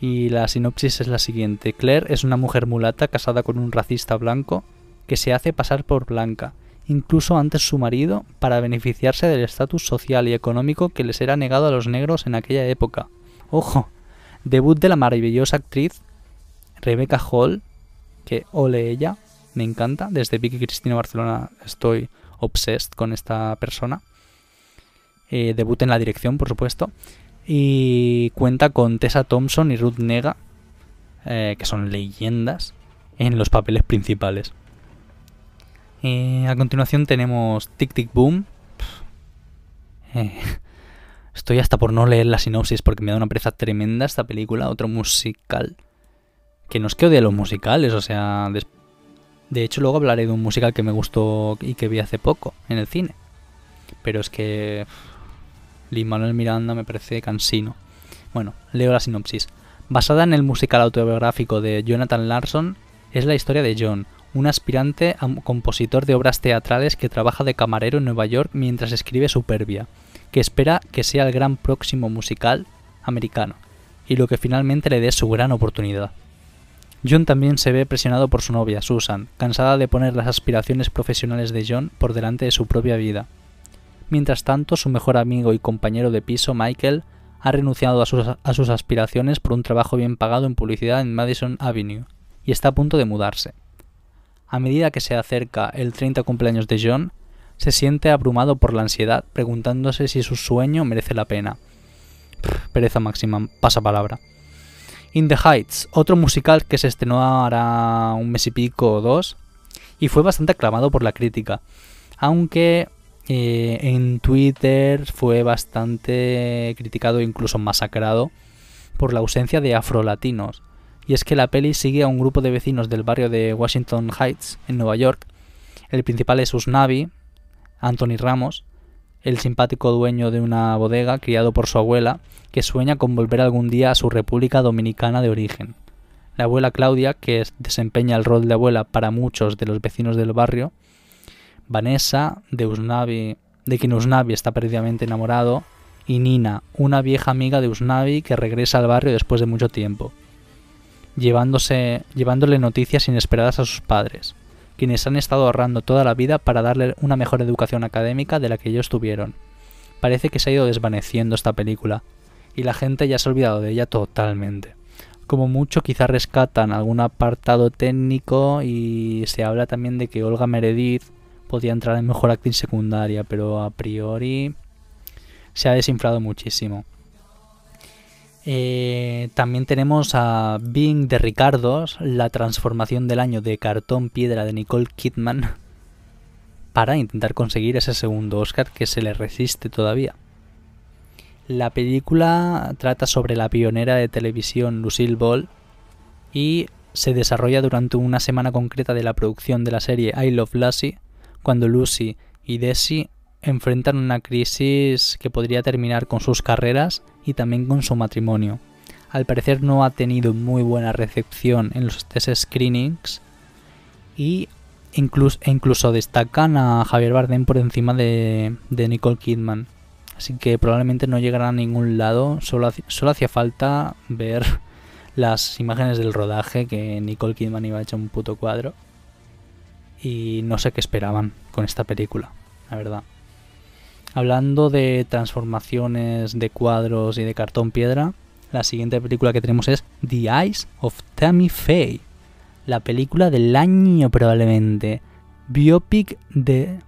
y la sinopsis es la siguiente. Claire es una mujer mulata casada con un racista blanco que se hace pasar por blanca, incluso antes su marido, para beneficiarse del estatus social y económico que les era negado a los negros en aquella época. Ojo, debut de la maravillosa actriz Rebecca Hall, que ole ella, me encanta, desde Vicky Cristina Barcelona estoy obsessed con esta persona. Eh, en la dirección, por supuesto. Y cuenta con Tessa Thompson y Ruth Nega, eh, que son leyendas, en los papeles principales. a continuación tenemos Tic Tic Boom. Eh, estoy hasta por no leer la sinopsis porque me da una pereza tremenda esta película, otro musical. Que no es que odie los musicales, o sea, De hecho, luego hablaré de un musical que me gustó y que vi hace poco en el cine. Pero es que Lin Manuel Miranda me parece cansino. Bueno, leo la sinopsis. Basada en el musical autobiográfico de Jonathan Larson, es la historia de John, un aspirante a compositor de obras teatrales que trabaja de camarero en Nueva York mientras escribe Superbia, que espera que sea el gran próximo musical americano, y lo que finalmente le dé su gran oportunidad. John también se ve presionado por su novia, Susan, cansada de poner las aspiraciones profesionales de John por delante de su propia vida. Mientras tanto, su mejor amigo y compañero de piso, Michael, ha renunciado a sus, aspiraciones por un trabajo bien pagado en publicidad en Madison Avenue, y está a punto de mudarse. A medida que se acerca el 30 cumpleaños de John, se siente abrumado por la ansiedad, preguntándose si su sueño merece la pena. pereza máxima, pasa palabra. In the Heights, otro musical que se estrenó hará un mes y pico o dos, y fue bastante aclamado por la crítica, aunque eh, en Twitter fue bastante criticado e incluso masacrado por la ausencia de afrolatinos. Y es que la peli sigue a un grupo de vecinos del barrio de Washington Heights, en Nueva York. El principal es Usnavi, Anthony Ramos, el simpático dueño de una bodega criado por su abuela, que sueña con volver algún día a su República Dominicana de origen. La abuela Claudia, que desempeña el rol de abuela para muchos de los vecinos del barrio, Vanessa, de, Usnavi, de quien Usnavi está perdidamente enamorado, y Nina, una vieja amiga de Usnavi que regresa al barrio después de mucho tiempo, llevándole noticias inesperadas a sus padres quienes han estado ahorrando toda la vida para darle una mejor educación académica de la que ellos tuvieron. Parece que se ha ido desvaneciendo esta película, y la gente ya se ha olvidado de ella totalmente. Como mucho quizá rescatan algún apartado técnico y se habla también de que Olga Meredith podía entrar en mejor actriz secundaria, pero a priori se ha desinflado muchísimo. Eh, también tenemos a Bing de Ricardos, la transformación del año de cartón piedra de Nicole Kidman, para intentar conseguir ese segundo Oscar que se le resiste todavía. La película trata sobre la pionera de televisión Lucille Ball y se desarrolla durante una semana concreta de la producción de la serie I Love Lucy, cuando Lucy y Desi enfrentan una crisis que podría terminar con sus carreras y también con su matrimonio. Al parecer no ha tenido muy buena recepción en los test screenings y incluso, e incluso destacan a Javier Bardem por encima de, Nicole Kidman. Así que probablemente no llegará a ningún lado, solo, solo hacía falta ver las imágenes del rodaje que Nicole Kidman iba a echar un puto cuadro. Y no sé qué esperaban con esta película, la verdad. Hablando de transformaciones de cuadros y de cartón piedra, la siguiente película que tenemos es The Eyes of Tammy Faye. La película del año probablemente. Biopic de...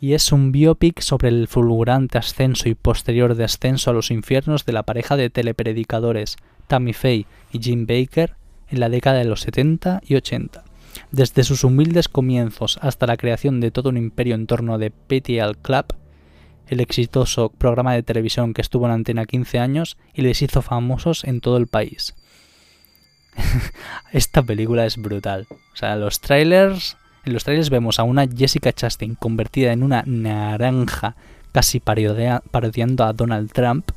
Y es un biopic sobre el fulgurante ascenso y posterior descenso a los infiernos de la pareja de telepredicadores Tammy Faye y Jim Baker en la década de los 70 y 80. Desde sus humildes comienzos hasta la creación de todo un imperio en torno de PTL Club, el exitoso programa de televisión que estuvo en antena 15 años y les hizo famosos en todo el país. Esta película es brutal. O sea, los trailers, en los trailers vemos a una Jessica Chastain convertida en una naranja casi parodiando a Donald Trump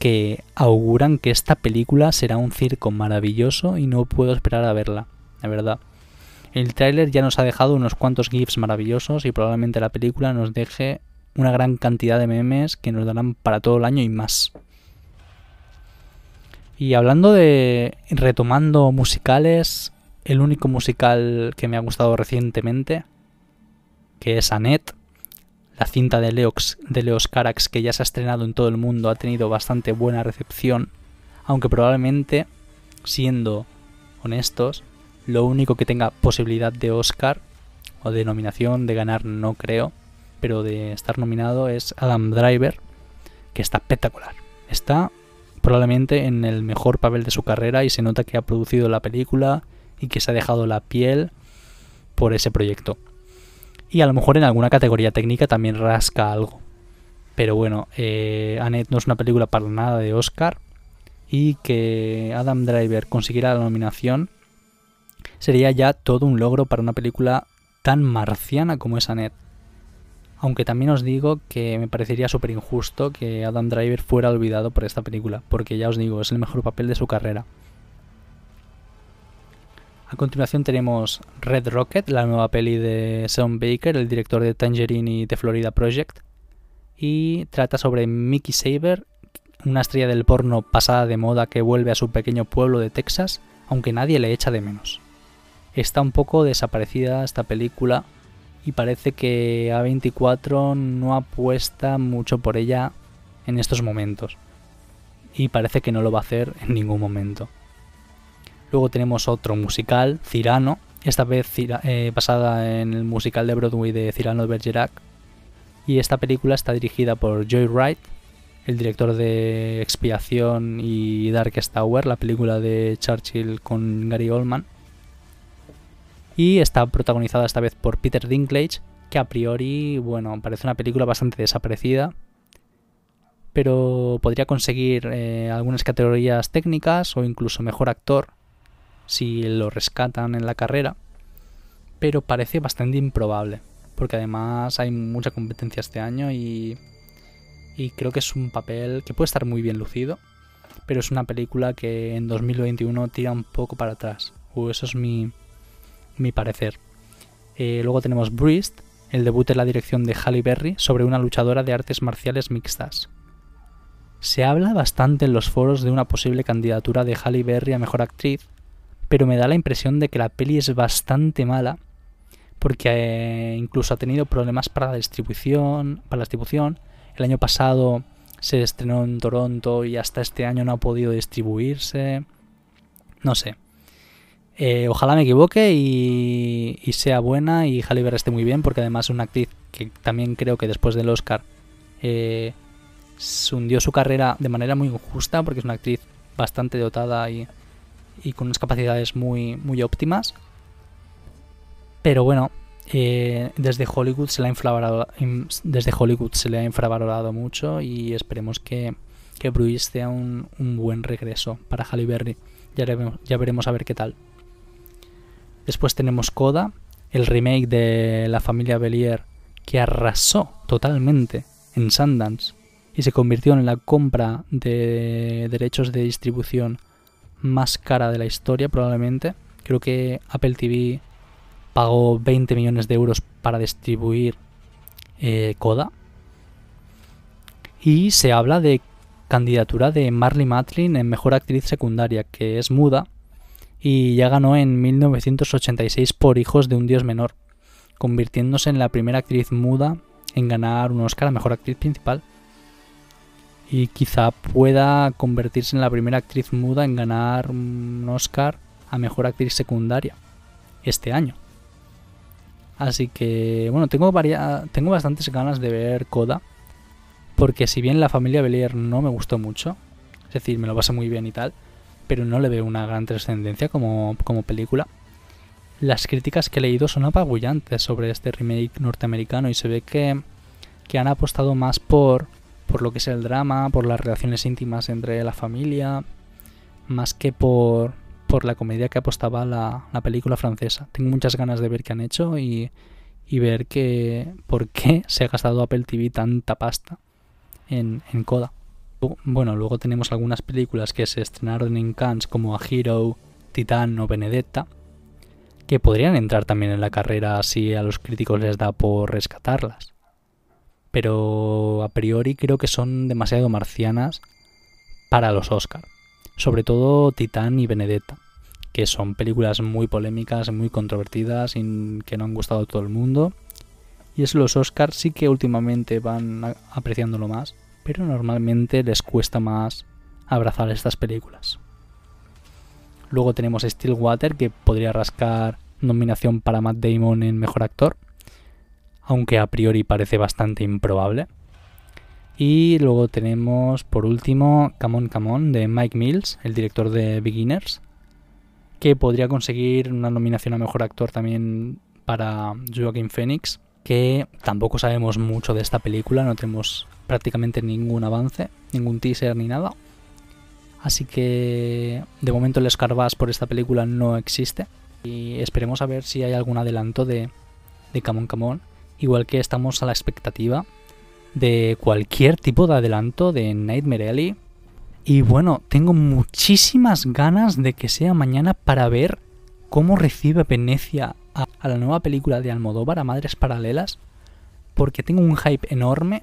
que auguran que esta película será un circo maravilloso y no puedo esperar a verla, la verdad. El tráiler ya nos ha dejado unos cuantos GIFs maravillosos y probablemente la película nos deje una gran cantidad de memes que nos darán para todo el año y más. Y hablando de retomando musicales, el único musical que me ha gustado recientemente, que es Annette, la cinta de Leox, de Leos Carax que ya se ha estrenado en todo el mundo, ha tenido bastante buena recepción, aunque probablemente, siendo honestos, lo único que tenga posibilidad de Oscar o de nominación de ganar no creo, pero de estar nominado es Adam Driver, que está espectacular. Está probablemente en el mejor papel de su carrera y se nota que ha producido la película y que se ha dejado la piel por ese proyecto. Y a lo mejor en alguna categoría técnica también rasca algo. Pero bueno, eh, Annette no es una película para nada de Oscar. Y que Adam Driver consiguiera la nominación sería ya todo un logro para una película tan marciana como es Annette. Aunque también os digo que me parecería súper injusto que Adam Driver fuera olvidado por esta película, porque ya os digo, es el mejor papel de su carrera. A continuación tenemos Red Rocket, la nueva peli de Sean Baker, el director de Tangerine y The Florida Project. Y trata sobre Mickey Saber, una estrella del porno pasada de moda que vuelve a su pequeño pueblo de Texas, aunque nadie le echa de menos. Está un poco desaparecida esta película y parece que A24 no apuesta mucho por ella en estos momentos. Y parece que no lo va a hacer en ningún momento. Luego tenemos otro musical, Cirano, esta vez eh, basada en el musical de Broadway de Cirano de Bergerac. Y esta película está dirigida por Joy Wright, el director de Expiación y Darkest Tower, la película de Churchill con Gary Oldman. Y está protagonizada esta vez por Peter Dinklage, que a priori, bueno, parece una película bastante desaparecida, pero podría conseguir eh, algunas categorías técnicas o incluso mejor actor si lo rescatan en la carrera, pero parece bastante improbable, porque además hay mucha competencia este año y, y creo que es un papel que puede estar muy bien lucido, pero es una película que en 2021 tira un poco para atrás, o eso es mi, mi parecer. Eh, luego tenemos Breast, el debut en la dirección de Halle Berry sobre una luchadora de artes marciales mixtas. Se habla bastante en los foros de una posible candidatura de Halle Berry a mejor actriz, pero me da la impresión de que la peli es bastante mala porque eh, incluso ha tenido problemas para la distribución, para la distribución. El año pasado se estrenó en Toronto y hasta este año no ha podido distribuirse. No sé. Eh, ojalá me equivoque y, sea buena y Halle esté muy bien porque además es una actriz que también creo que después del Oscar eh, se hundió su carrera de manera muy injusta porque es una actriz bastante dotada y y con unas capacidades muy, muy óptimas. Pero bueno, eh, desde Hollywood se le ha desde Hollywood se le ha infravalorado mucho y esperemos que, que Bruce sea un, un, buen regreso para Halle. Ya, ya veremos a ver qué tal. Después tenemos Coda, el remake de la familia Belier que arrasó totalmente en Sundance y se convirtió en la compra de derechos de distribución más cara de la historia probablemente. Creo que Apple TV pagó 20 millones de euros para distribuir eh, Coda. Y se habla de candidatura de Marley Matlin en Mejor Actriz Secundaria, que es muda, y ya ganó en 1986 por Hijos de un Dios Menor, convirtiéndose en la primera actriz muda en ganar un Oscar a Mejor Actriz Principal y quizá pueda convertirse en la primera actriz muda en ganar un Oscar a Mejor Actriz Secundaria este año. Así que, bueno, tengo, tengo bastantes ganas de ver Coda, porque si bien la familia Belier no me gustó mucho, es decir, me lo pasé muy bien y tal, pero no le veo una gran trascendencia como, como película. Las críticas que he leído son apabullantes sobre este remake norteamericano y se ve que, que han apostado más por por lo que es el drama, por las relaciones íntimas entre la familia, más que por, por la comedia que apostaba la, la, película francesa. Tengo muchas ganas de ver qué han hecho y, y ver que, por qué se ha gastado Apple TV tanta pasta en, en Coda. Bueno, luego tenemos algunas películas que se estrenaron en Cannes como A Hero, Titán o Benedetta, que podrían entrar también en la carrera si a los críticos les da por rescatarlas pero a priori creo que son demasiado marcianas para los Oscar. Sobre todo Titán y Benedetta, que son películas muy polémicas, muy controvertidas y que no han gustado a todo el mundo. Y es los Oscars sí que últimamente van apreciándolo más, pero normalmente les cuesta más abrazar estas películas. Luego tenemos Stillwater, que podría rascar nominación para Matt Damon en Mejor Actor aunque a priori parece bastante improbable. Y luego tenemos por último Come On Come On de Mike Mills, el director de Beginners, que podría conseguir una nominación a Mejor Actor también para Joaquin Phoenix, que tampoco sabemos mucho de esta película, no tenemos prácticamente ningún avance, ningún teaser ni nada. Así que de momento el Scarbas por esta película no existe, Y esperemos a ver si hay algún adelanto de, de Camon Camon. Igual que estamos a la expectativa de cualquier tipo de adelanto de Nightmare Alley. Y bueno, tengo muchísimas ganas de que sea mañana para ver cómo recibe Venecia a, a la nueva película de Almodóvar, a Madres Paralelas. Porque tengo un hype enorme.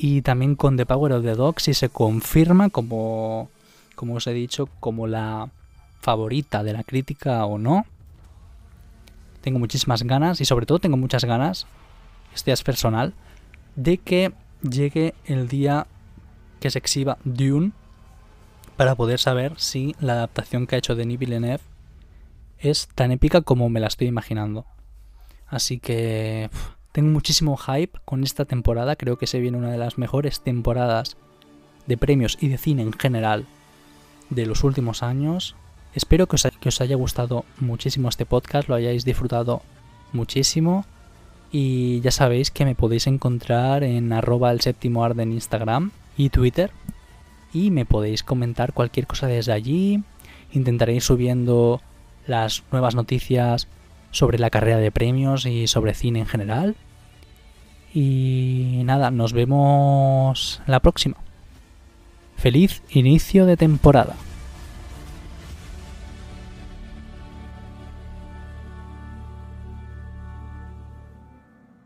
Y también con The Power of the Dog, si se confirma como, como os he dicho, como la favorita de la crítica o no. Tengo muchísimas ganas y sobre todo tengo muchas ganas, este es personal, de que llegue el día que se exhiba Dune para poder saber si la adaptación que ha hecho Denis Villeneuve es tan épica como me la estoy imaginando. Así que tengo muchísimo hype con esta temporada, creo que se viene una de las mejores temporadas de premios y de cine en general de los últimos años. Espero que os, haya gustado muchísimo este podcast, lo hayáis disfrutado muchísimo. Y ya sabéis que me podéis encontrar en arroba el séptimo arte en Instagram y Twitter. Y me podéis comentar cualquier cosa desde allí. Intentaré ir subiendo las nuevas noticias sobre la carrera de premios y sobre cine en general. Y nada, nos vemos la próxima. Feliz inicio de temporada.